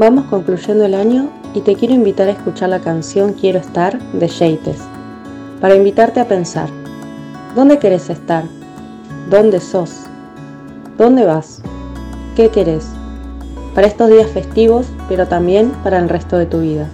Vamos concluyendo el año y te quiero invitar a escuchar la canción Quiero estar de Yates, para invitarte a pensar, ¿dónde querés estar? ¿Dónde sos? ¿Dónde vas? ¿Qué querés? Para estos días festivos, pero también para el resto de tu vida.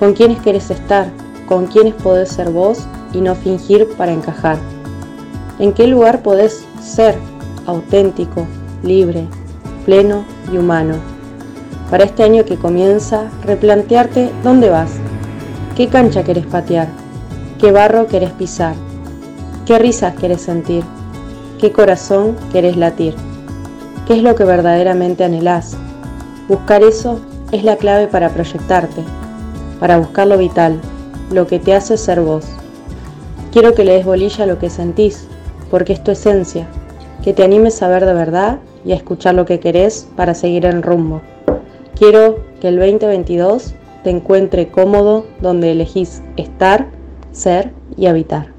¿Con quiénes querés estar? ¿Con quiénes podés ser vos y no fingir para encajar? ¿En qué lugar podés ser auténtico, libre, pleno y humano? Para este año que comienza, replantearte dónde vas, qué cancha querés patear, qué barro querés pisar, qué risas querés sentir, qué corazón querés latir, qué es lo que verdaderamente anhelás. Buscar eso es la clave para proyectarte, para buscar lo vital, lo que te hace ser vos. Quiero que le des bolilla a lo que sentís, porque es tu esencia, que te animes a ver de verdad y a escuchar lo que querés para seguir el rumbo. Quiero que el 2022 te encuentre cómodo donde elegís estar, ser y habitar.